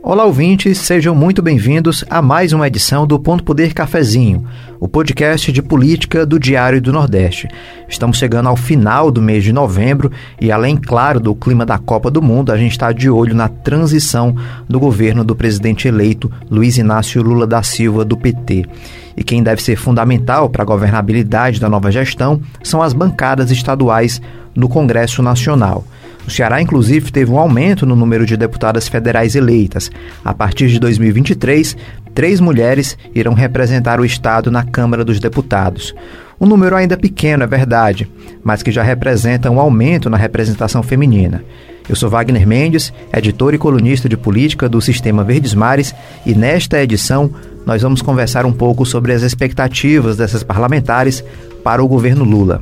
Olá, ouvintes, sejam muito bem-vindos a mais uma edição do Ponto Poder Cafezinho, o podcast de política do Diário do Nordeste. Estamos chegando ao final do mês de novembro e, além, claro, do clima da Copa do Mundo, a gente está de olho na transição do governo do presidente eleito Luiz Inácio Lula da Silva, do PT. E quem deve ser fundamental para a governabilidade da nova gestão são as bancadas estaduais no Congresso Nacional. O Ceará, inclusive, teve um aumento no número de deputadas federais eleitas. A partir de 2023, três mulheres irão representar o Estado na Câmara dos Deputados. Um número ainda pequeno, é verdade, mas que já representa um aumento na representação feminina. Eu sou Wagner Mendes, editor e colunista de política do Sistema Verdes Mares, e nesta edição nós vamos conversar um pouco sobre as expectativas dessas parlamentares para o governo Lula.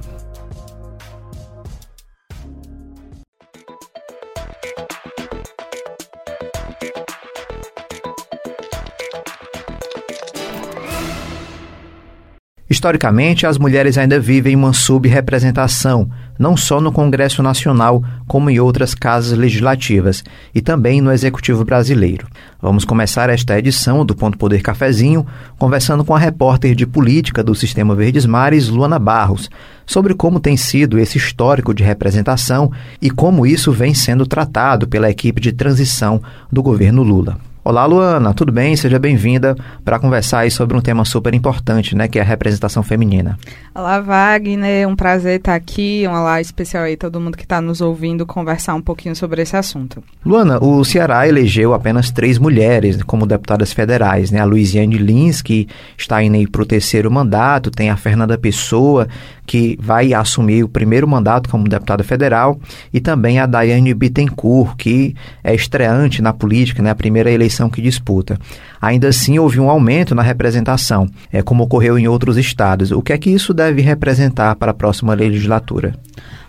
Historicamente, as mulheres ainda vivem uma subrepresentação, não só no Congresso Nacional, como em outras casas legislativas e também no Executivo Brasileiro. Vamos começar esta edição do Ponto Poder Cafezinho conversando com a repórter de política do Sistema Verdes Mares, Luana Barros, sobre como tem sido esse histórico de representação e como isso vem sendo tratado pela equipe de transição do governo Lula. Olá, Luana, tudo bem? Seja bem-vinda para conversar aí sobre um tema super importante, né, que é a representação feminina. Olá, Wagner, um prazer estar aqui, um olá especial aí todo mundo que está nos ouvindo conversar um pouquinho sobre esse assunto. Luana, o Ceará elegeu apenas três mulheres como deputadas federais, né, a Luiziane Lins, que está indo aí para o terceiro mandato, tem a Fernanda Pessoa, que vai assumir o primeiro mandato como deputada federal, e também a Daiane Bittencourt, que é estreante na política, né, a primeira eleição eleição que disputa. Ainda assim, houve um aumento na representação, é, como ocorreu em outros estados. O que é que isso deve representar para a próxima legislatura?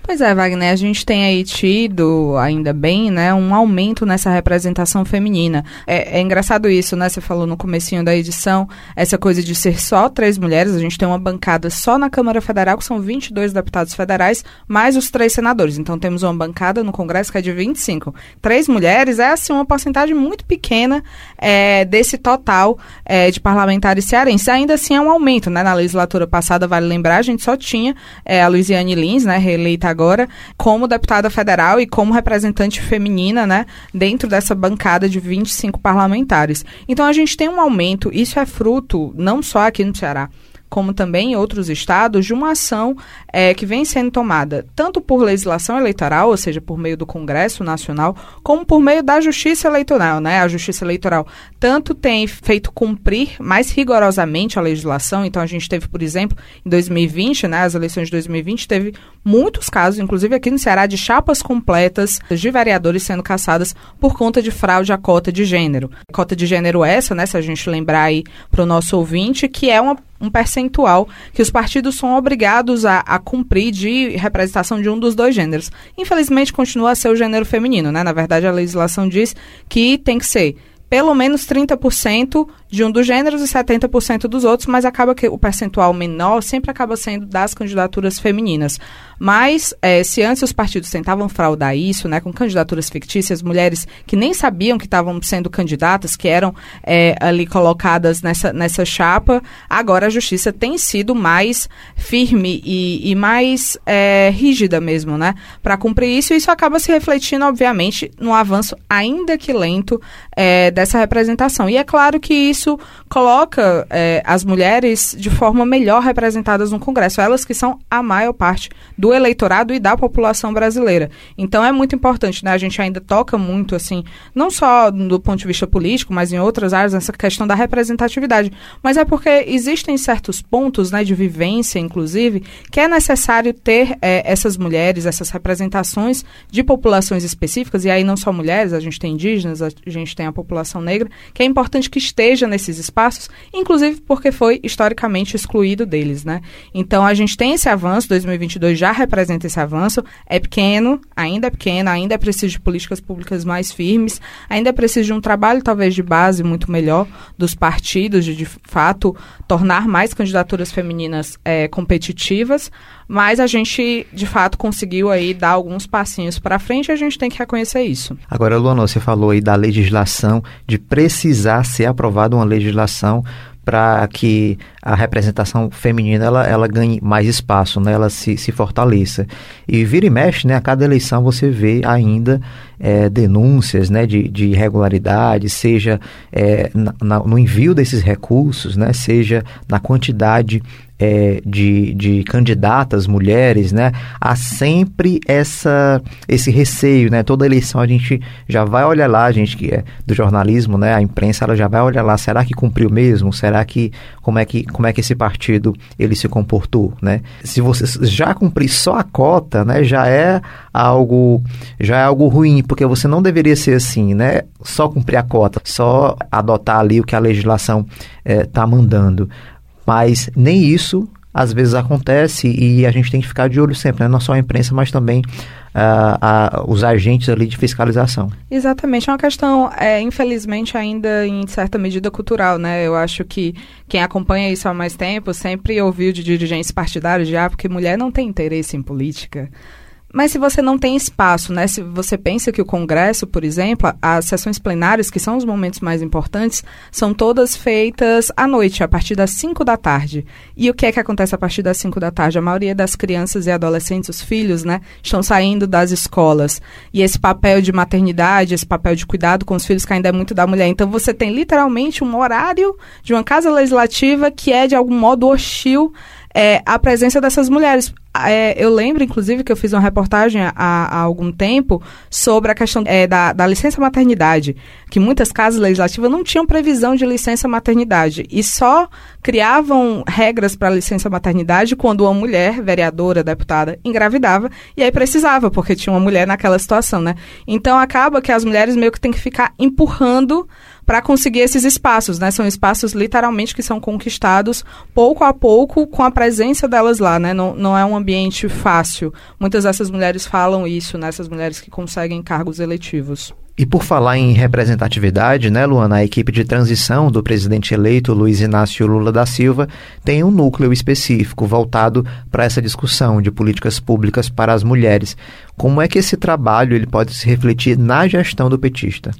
Pois é, Wagner, a gente tem aí tido, ainda bem, né, um aumento nessa representação feminina. É, é, engraçado isso, né? Você falou no comecinho da edição, essa coisa de ser só três mulheres. A gente tem uma bancada só na Câmara Federal, que são 22 deputados federais, mais os três senadores. Então temos uma bancada no Congresso que é de 25. Três mulheres é, assim, uma porcentagem muito pequena é, desse total é, de parlamentares cearenses. Ainda assim é um aumento, né? Na legislatura passada, vale lembrar, a gente só tinha é, a Luiziane Lins, né, reeleita agora como deputada federal e como representante feminina, né, dentro dessa bancada de 25 parlamentares. Então a gente tem um aumento, isso é fruto não só aqui no Ceará, como também em outros estados, de uma ação é, que vem sendo tomada tanto por legislação eleitoral, ou seja, por meio do Congresso Nacional, como por meio da Justiça Eleitoral. Né? A Justiça Eleitoral tanto tem feito cumprir mais rigorosamente a legislação, então a gente teve, por exemplo, em 2020, né, as eleições de 2020, teve muitos casos, inclusive aqui no Ceará, de chapas completas de vereadores sendo caçadas por conta de fraude à cota de gênero. Cota de gênero essa, né, se a gente lembrar aí para o nosso ouvinte, que é uma um percentual que os partidos são obrigados a, a, cumprir de representação de um dos dois gêneros. Infelizmente, continua a ser o gênero feminino, né? Na verdade, a legislação diz que tem que ser pelo menos 30% de um dos gêneros e 70% dos outros, mas acaba que o percentual menor sempre acaba sendo das candidaturas femininas. Mas, é, se antes os partidos tentavam fraudar isso, né, com candidaturas fictícias, mulheres que nem sabiam que estavam sendo candidatas, que eram é, ali colocadas nessa, nessa chapa, agora a justiça tem sido mais firme e, e mais é, rígida mesmo, né, para cumprir isso, e isso acaba se refletindo, obviamente, no avanço, ainda que lento, é, dessa representação. E é claro que isso coloca é, as mulheres de forma melhor representadas no Congresso, elas que são a maior parte do do eleitorado e da população brasileira. Então é muito importante, né? A gente ainda toca muito, assim, não só do ponto de vista político, mas em outras áreas, essa questão da representatividade. Mas é porque existem certos pontos, né, de vivência, inclusive, que é necessário ter é, essas mulheres, essas representações de populações específicas, e aí não só mulheres, a gente tem indígenas, a gente tem a população negra, que é importante que esteja nesses espaços, inclusive porque foi historicamente excluído deles, né? Então a gente tem esse avanço, 2022 já representa esse avanço. É pequeno, ainda é pequeno, ainda é preciso de políticas públicas mais firmes, ainda é preciso de um trabalho talvez de base muito melhor dos partidos, de de fato tornar mais candidaturas femininas é, competitivas, mas a gente, de fato, conseguiu aí dar alguns passinhos para frente e a gente tem que reconhecer isso. Agora, Luana, você falou aí da legislação, de precisar ser aprovada uma legislação para que a representação feminina ela, ela ganhe mais espaço, né? ela se, se fortaleça. E vira e mexe, né? a cada eleição você vê ainda é, denúncias né? de, de irregularidade, seja é, na, no envio desses recursos, né? seja na quantidade é, de, de candidatas mulheres, né, há sempre essa, esse receio, né, toda eleição a gente já vai olhar lá, a gente que é do jornalismo, né, a imprensa, ela já vai olhar lá, será que cumpriu mesmo? Será que, como é que, como é que esse partido, ele se comportou, né? Se você já cumprir só a cota, né, já é algo, já é algo ruim, porque você não deveria ser assim, né, só cumprir a cota, só adotar ali o que a legislação está é, mandando. Mas nem isso às vezes acontece e a gente tem que ficar de olho sempre, né? não só a imprensa, mas também uh, os agentes ali de fiscalização. Exatamente, é uma questão, é, infelizmente, ainda em certa medida cultural, né? Eu acho que quem acompanha isso há mais tempo sempre ouviu de dirigentes partidários já, ah, porque mulher não tem interesse em política. Mas se você não tem espaço, né? Se você pensa que o Congresso, por exemplo, as sessões plenárias, que são os momentos mais importantes, são todas feitas à noite, a partir das 5 da tarde. E o que é que acontece a partir das 5 da tarde? A maioria das crianças e adolescentes, os filhos, né, estão saindo das escolas. E esse papel de maternidade, esse papel de cuidado com os filhos que ainda é muito da mulher. Então você tem literalmente um horário de uma casa legislativa que é de algum modo hostil é, a presença dessas mulheres. É, eu lembro, inclusive, que eu fiz uma reportagem há, há algum tempo sobre a questão é, da, da, licença maternidade, que muitas casas legislativas não tinham previsão de licença maternidade e só criavam regras para licença maternidade quando uma mulher, vereadora, deputada, engravidava e aí precisava, porque tinha uma mulher naquela situação, né? Então acaba que as mulheres meio que têm que ficar empurrando para conseguir esses espaços, né? São espaços literalmente que são conquistados pouco a pouco com a presença delas lá, né? Não, não é um ambiente fácil. Muitas dessas mulheres falam isso, né? Essas mulheres que conseguem cargos eletivos. E por falar em representatividade, né, Luana, a equipe de transição do presidente eleito Luiz Inácio Lula da Silva tem um núcleo específico voltado para essa discussão de políticas públicas para as mulheres. Como é que esse trabalho ele pode se refletir na gestão do petista?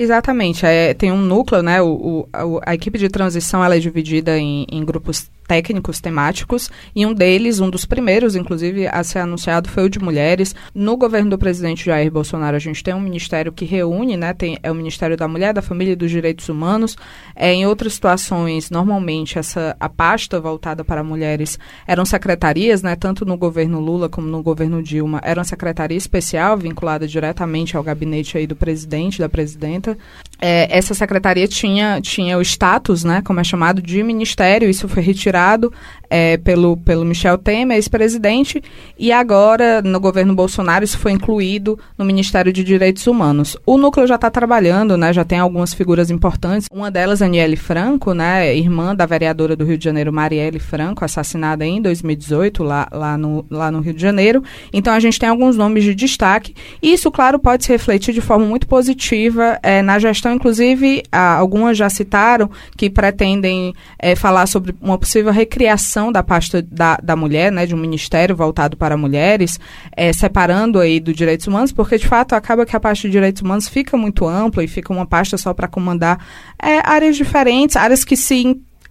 Exatamente. É, tem um núcleo, né? O, o a, a, equipe de transição ela é dividida em, em grupos técnicos temáticos e um deles, um dos primeiros, inclusive, a ser anunciado foi o de mulheres. No governo do presidente Jair Bolsonaro, a gente tem um ministério que reúne, né? Tem, é o Ministério da Mulher, da Família e dos Direitos Humanos. É, em outras situações, normalmente, essa a pasta voltada para mulheres eram secretarias, né? Tanto no governo Lula como no governo Dilma, era uma secretaria especial vinculada diretamente ao gabinete aí do presidente, da presidenta. É, essa secretaria tinha, tinha o status, né? Como é chamado, de ministério. Isso foi retirado é, pelo, pelo Michel Temer, ex-presidente, e agora, no governo Bolsonaro, isso foi incluído no Ministério de Direitos Humanos. O núcleo já está trabalhando, né, já tem algumas figuras importantes. Uma delas, Aniele Franco, né, irmã da vereadora do Rio de Janeiro, Marielle Franco, assassinada em 2018, lá, lá, no, lá no Rio de Janeiro. Então, a gente tem alguns nomes de destaque. E isso, claro, pode se refletir de forma muito positiva é, na gestão. Inclusive, algumas já citaram que pretendem é, falar sobre uma possível recriação da pasta da, da mulher, né, de um ministério voltado para mulheres, é, separando aí do direitos humanos, porque de fato acaba que a pasta de direitos humanos fica muito ampla e fica uma pasta só para comandar é, áreas diferentes, áreas que se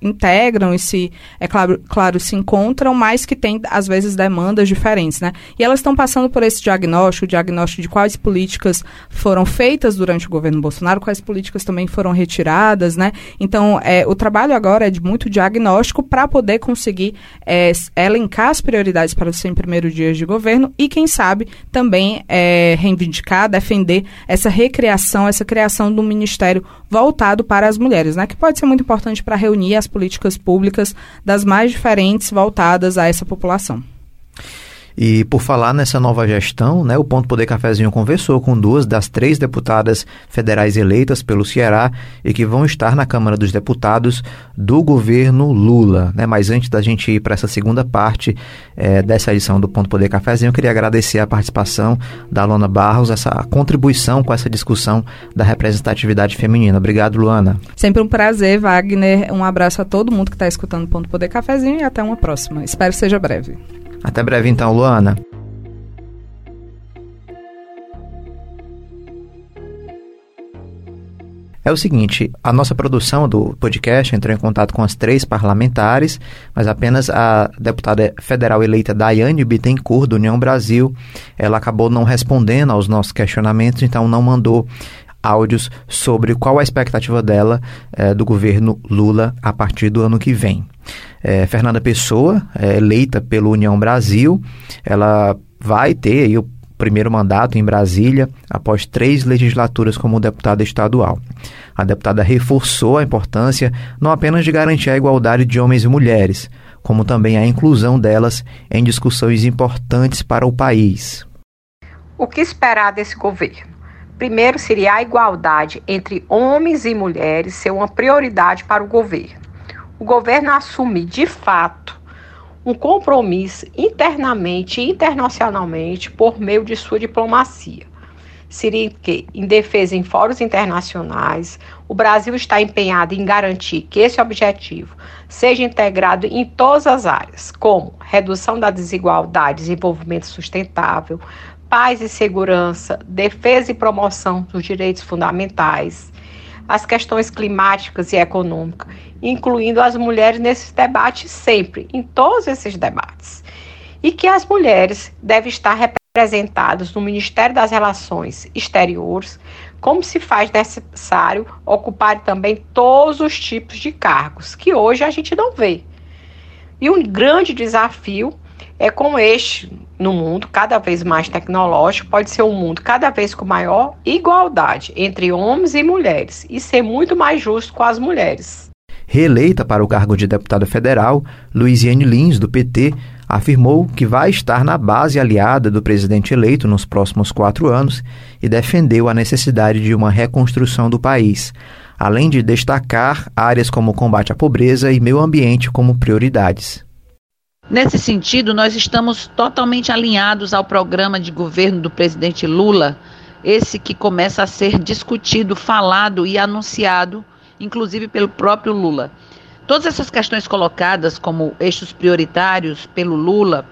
integram e se, é claro, claro, se encontram, mas que têm, às vezes, demandas diferentes, né? E elas estão passando por esse diagnóstico, diagnóstico de quais políticas foram feitas durante o governo Bolsonaro, quais políticas também foram retiradas, né? Então, é, o trabalho agora é de muito diagnóstico para poder conseguir é, elencar as prioridades para os 100 primeiros dias de governo e, quem sabe, também é, reivindicar, defender essa recriação, essa criação do ministério voltado para as mulheres, né? Que pode ser muito importante para reunir as políticas públicas das mais diferentes voltadas a essa população. E por falar nessa nova gestão, né, o Ponto Poder Cafezinho conversou com duas das três deputadas federais eleitas pelo Ceará e que vão estar na Câmara dos Deputados do governo Lula. Né? Mas antes da gente ir para essa segunda parte é, dessa edição do Ponto Poder Cafezinho, eu queria agradecer a participação da Luana Barros, essa contribuição com essa discussão da representatividade feminina. Obrigado, Luana. Sempre um prazer, Wagner. Um abraço a todo mundo que está escutando o Ponto Poder Cafezinho e até uma próxima. Espero que seja breve. Até breve então, Luana. É o seguinte, a nossa produção do podcast entrou em contato com as três parlamentares, mas apenas a deputada federal eleita Daiane Bittencourt, do União Brasil, ela acabou não respondendo aos nossos questionamentos, então não mandou áudios sobre qual a expectativa dela é, do governo Lula a partir do ano que vem. É, Fernanda Pessoa, é, eleita pelo União Brasil, ela vai ter aí, o primeiro mandato em Brasília após três legislaturas como deputada estadual. A deputada reforçou a importância não apenas de garantir a igualdade de homens e mulheres, como também a inclusão delas em discussões importantes para o país. O que esperar desse governo? Primeiro, seria a igualdade entre homens e mulheres ser uma prioridade para o governo. O governo assume de fato um compromisso internamente e internacionalmente por meio de sua diplomacia. Seria que, em defesa em fóruns internacionais, o Brasil está empenhado em garantir que esse objetivo seja integrado em todas as áreas, como redução da desigualdade, desenvolvimento sustentável, paz e segurança, defesa e promoção dos direitos fundamentais, as questões climáticas e econômicas, incluindo as mulheres nesses debates sempre, em todos esses debates. E que as mulheres devem estar representadas no Ministério das Relações Exteriores, como se faz necessário ocupar também todos os tipos de cargos, que hoje a gente não vê. E um grande desafio é com este no mundo cada vez mais tecnológico, pode ser um mundo cada vez com maior igualdade entre homens e mulheres e ser muito mais justo com as mulheres. Reeleita para o cargo de deputada federal, Luiziane Lins, do PT, afirmou que vai estar na base aliada do presidente eleito nos próximos quatro anos e defendeu a necessidade de uma reconstrução do país, além de destacar áreas como combate à pobreza e meio ambiente como prioridades. Nesse sentido, nós estamos totalmente alinhados ao programa de governo do presidente Lula, esse que começa a ser discutido, falado e anunciado, inclusive pelo próprio Lula. Todas essas questões colocadas como eixos prioritários pelo Lula,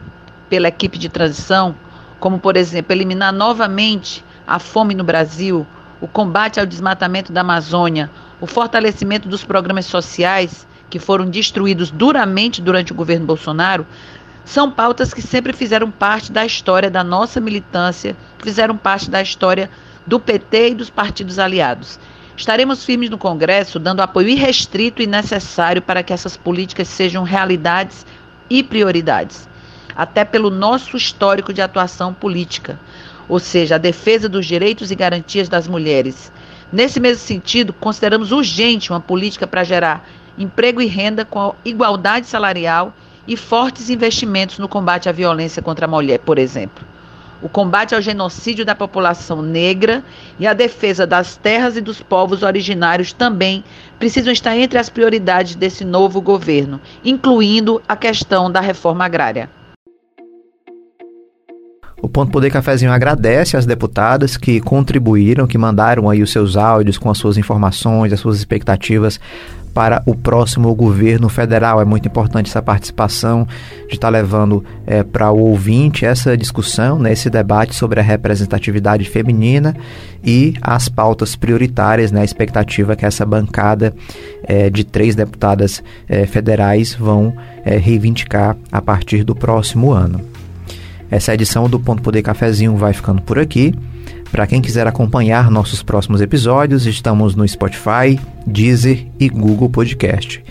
pela equipe de transição, como, por exemplo, eliminar novamente a fome no Brasil, o combate ao desmatamento da Amazônia, o fortalecimento dos programas sociais que foram destruídos duramente durante o governo Bolsonaro, são pautas que sempre fizeram parte da história da nossa militância, fizeram parte da história do PT e dos partidos aliados. Estaremos firmes no Congresso, dando apoio irrestrito e necessário para que essas políticas sejam realidades e prioridades, até pelo nosso histórico de atuação política, ou seja, a defesa dos direitos e garantias das mulheres. Nesse mesmo sentido, consideramos urgente uma política para gerar emprego e renda com igualdade salarial e fortes investimentos no combate à violência contra a mulher, por exemplo. O combate ao genocídio da população negra e a defesa das terras e dos povos originários também precisam estar entre as prioridades desse novo governo, incluindo a questão da reforma agrária. O Ponto Poder Cafezinho agradece às deputadas que contribuíram, que mandaram aí os seus áudios com as suas informações, as suas expectativas para o próximo governo federal. É muito importante essa participação de estar levando é, para o ouvinte essa discussão, né, esse debate sobre a representatividade feminina e as pautas prioritárias, né, a expectativa que essa bancada é, de três deputadas é, federais vão é, reivindicar a partir do próximo ano. Essa edição do Ponto Poder Cafezinho vai ficando por aqui. Para quem quiser acompanhar nossos próximos episódios, estamos no Spotify, Deezer e Google Podcast.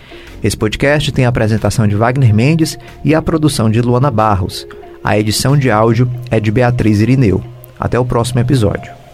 Esse podcast tem a apresentação de Wagner Mendes e a produção de Luana Barros. A edição de áudio é de Beatriz Irineu. Até o próximo episódio.